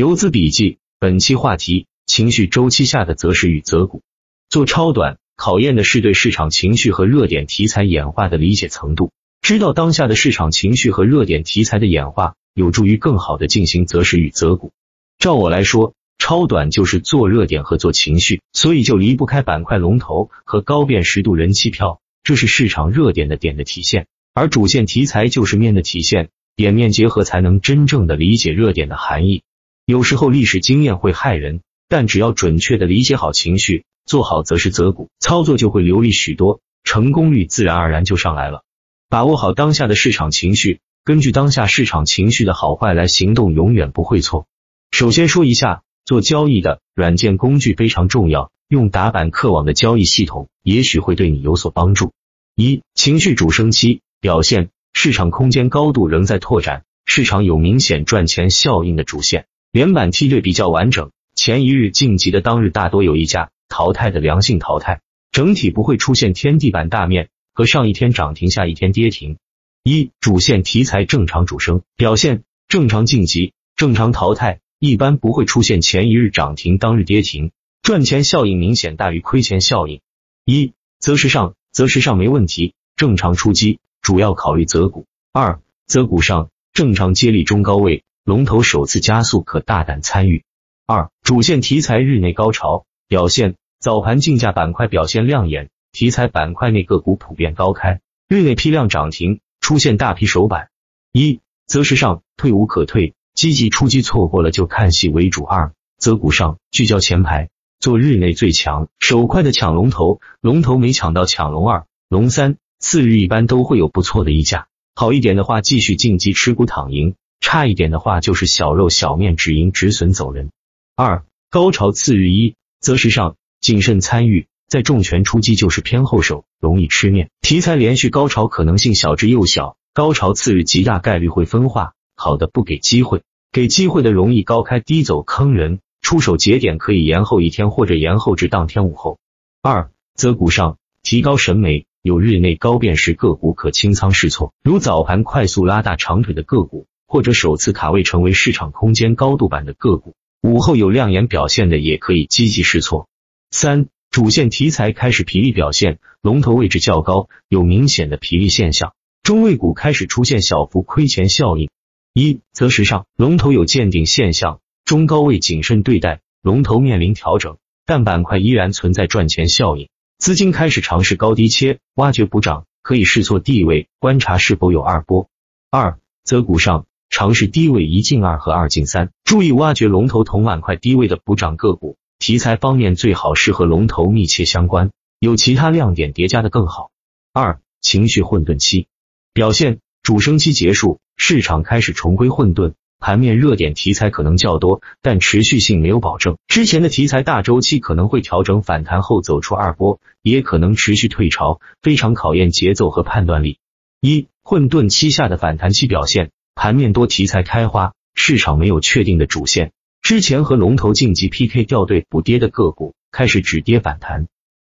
游资笔记，本期话题：情绪周期下的择时与择股。做超短考验的是对市场情绪和热点题材演化的理解程度。知道当下的市场情绪和热点题材的演化，有助于更好的进行择时与择股。照我来说，超短就是做热点和做情绪，所以就离不开板块龙头和高辨识度人气票，这是市场热点的点的体现，而主线题材就是面的体现，点面结合才能真正的理解热点的含义。有时候历史经验会害人，但只要准确的理解好情绪，做好择时择股，操作就会流利许多，成功率自然而然就上来了。把握好当下的市场情绪，根据当下市场情绪的好坏来行动，永远不会错。首先说一下，做交易的软件工具非常重要，用打板客网的交易系统，也许会对你有所帮助。一、情绪主升期表现，市场空间高度仍在拓展，市场有明显赚钱效应的主线。连板梯队比较完整，前一日晋级的当日大多有一家淘汰的良性淘汰，整体不会出现天地板大面和上一天涨停下一天跌停。一主线题材正常主升表现，正常晋级，正常淘汰，一般不会出现前一日涨停当日跌停，赚钱效应明显大于亏钱效应。一择时上择时上没问题，正常出击，主要考虑择股。二择股上正常接力中高位。龙头首次加速，可大胆参与。二主线题材日内高潮表现，早盘竞价板块表现亮眼，题材板块内个股普遍高开，日内批量涨停，出现大批首板。一择时上退无可退，积极出击错过了就看戏为主。二择股上聚焦前排，做日内最强手快的抢龙头，龙头没抢到抢龙二、龙三，次日一般都会有不错的溢价，好一点的话继续晋级持股躺赢。差一点的话，就是小肉小面，止盈止损走人。二高潮次日一择时上谨慎参与，在重拳出击就是偏后手，容易吃面。题材连续高潮可能性小之又小，高潮次日极大概率会分化，好的不给机会，给机会的容易高开低走坑人。出手节点可以延后一天或者延后至当天午后。二择股上提高审美，有日内高辨识个股可清仓试错，如早盘快速拉大长腿的个股。或者首次卡位成为市场空间高度版的个股，午后有亮眼表现的也可以积极试错。三主线题材开始疲力表现，龙头位置较高，有明显的疲力现象，中位股开始出现小幅亏钱效应。一择时上龙头有见顶现象，中高位谨慎对待，龙头面临调整，但板块依然存在赚钱效应，资金开始尝试高低切，挖掘补涨，可以试错地位，观察是否有二波。二择股上。尝试低位一进二和二进三，注意挖掘龙头同板块低位的补涨个股。题材方面最好是和龙头密切相关，有其他亮点叠加的更好。二情绪混沌期表现，主升期结束，市场开始重归混沌，盘面热点题材可能较多，但持续性没有保证。之前的题材大周期可能会调整反弹后走出二波，也可能持续退潮，非常考验节奏和判断力。一混沌期下的反弹期表现。盘面多题材开花，市场没有确定的主线。之前和龙头晋级 PK 掉队补跌的个股开始止跌反弹，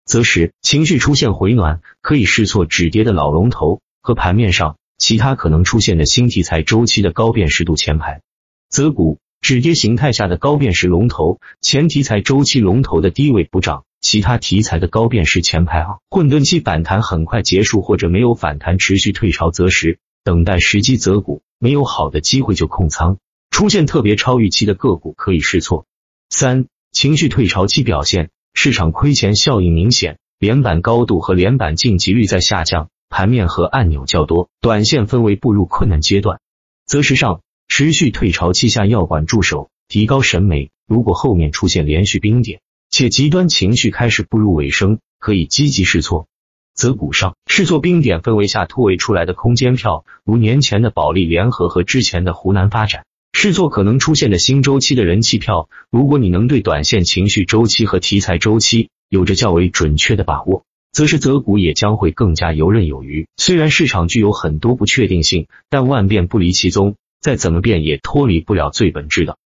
择时情绪出现回暖，可以试错止跌的老龙头和盘面上其他可能出现的新题材周期的高辨识度前排。择股止跌形态下的高辨识龙头，前题材周期龙头的低位补涨，其他题材的高辨识前排啊，混沌期反弹很快结束或者没有反弹持续退潮择时。等待时机择股，没有好的机会就控仓。出现特别超预期的个股可以试错。三、情绪退潮期表现，市场亏钱效应明显，连板高度和连板晋级率在下降，盘面和按钮较多，短线氛围步入困难阶段。择时上持续退潮期下要管住手，提高审美。如果后面出现连续冰点，且极端情绪开始步入尾声，可以积极试错。择股上是做冰点氛围下突围出来的空间票，如年前的保利联合和之前的湖南发展，是做可能出现的新周期的人气票。如果你能对短线情绪周期和题材周期有着较为准确的把握，则是择股也将会更加游刃有余。虽然市场具有很多不确定性，但万变不离其宗，再怎么变也脱离不了最本质的